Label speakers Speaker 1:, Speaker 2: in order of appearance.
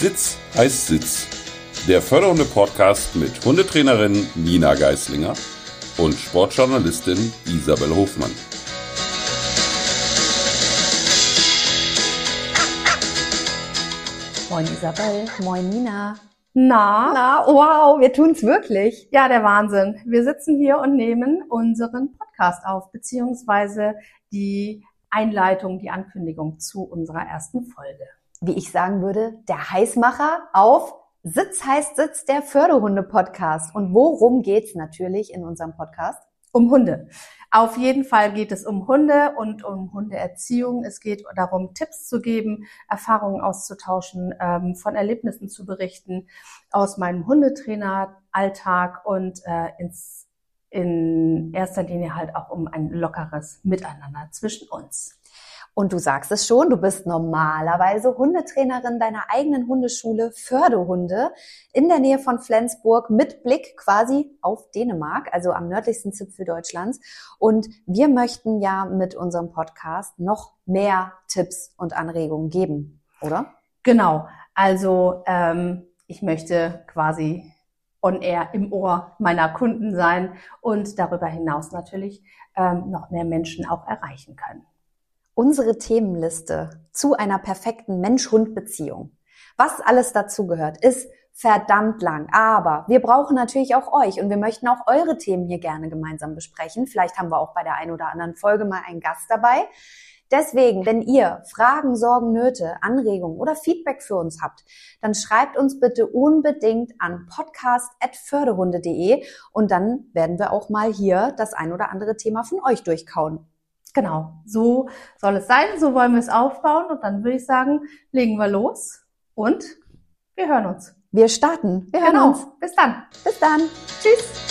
Speaker 1: Sitz heißt Sitz. Der Förderhunde-Podcast mit Hundetrainerin Nina Geislinger und Sportjournalistin Isabel Hofmann.
Speaker 2: Moin Isabel, moin Nina.
Speaker 3: Na?
Speaker 2: Na, wow, wir tun's wirklich.
Speaker 3: Ja, der Wahnsinn. Wir sitzen hier und nehmen unseren Podcast auf, beziehungsweise die Einleitung, die Ankündigung zu unserer ersten Folge.
Speaker 2: Wie ich sagen würde, der Heißmacher auf Sitz heißt Sitz, der Förderhunde-Podcast. Und worum geht's natürlich in unserem Podcast?
Speaker 3: Um Hunde. Auf jeden Fall geht es um Hunde und um Hundeerziehung. Es geht darum, Tipps zu geben, Erfahrungen auszutauschen, ähm, von Erlebnissen zu berichten aus meinem Hundetrainer-Alltag und äh, ins, in erster Linie halt auch um ein lockeres Miteinander zwischen uns.
Speaker 2: Und du sagst es schon, du bist normalerweise Hundetrainerin deiner eigenen Hundeschule Förderhunde in der Nähe von Flensburg mit Blick quasi auf Dänemark, also am nördlichsten Zipfel Deutschlands. Und wir möchten ja mit unserem Podcast noch mehr Tipps und Anregungen geben, oder?
Speaker 3: Genau. Also ähm, ich möchte quasi on air im Ohr meiner Kunden sein und darüber hinaus natürlich ähm, noch mehr Menschen auch erreichen können
Speaker 2: unsere Themenliste zu einer perfekten Mensch-Hund-Beziehung. Was alles dazu gehört, ist verdammt lang. Aber wir brauchen natürlich auch euch und wir möchten auch eure Themen hier gerne gemeinsam besprechen. Vielleicht haben wir auch bei der einen oder anderen Folge mal einen Gast dabei. Deswegen, wenn ihr Fragen, Sorgen, Nöte, Anregungen oder Feedback für uns habt, dann schreibt uns bitte unbedingt an podcast.förderhunde.de und dann werden wir auch mal hier das ein oder andere Thema von euch durchkauen.
Speaker 3: Genau, so soll es sein, so wollen wir es aufbauen und dann würde ich sagen, legen wir los und wir hören uns.
Speaker 2: Wir starten.
Speaker 3: Wir hören genau. uns.
Speaker 2: Bis dann.
Speaker 3: Bis dann. Tschüss.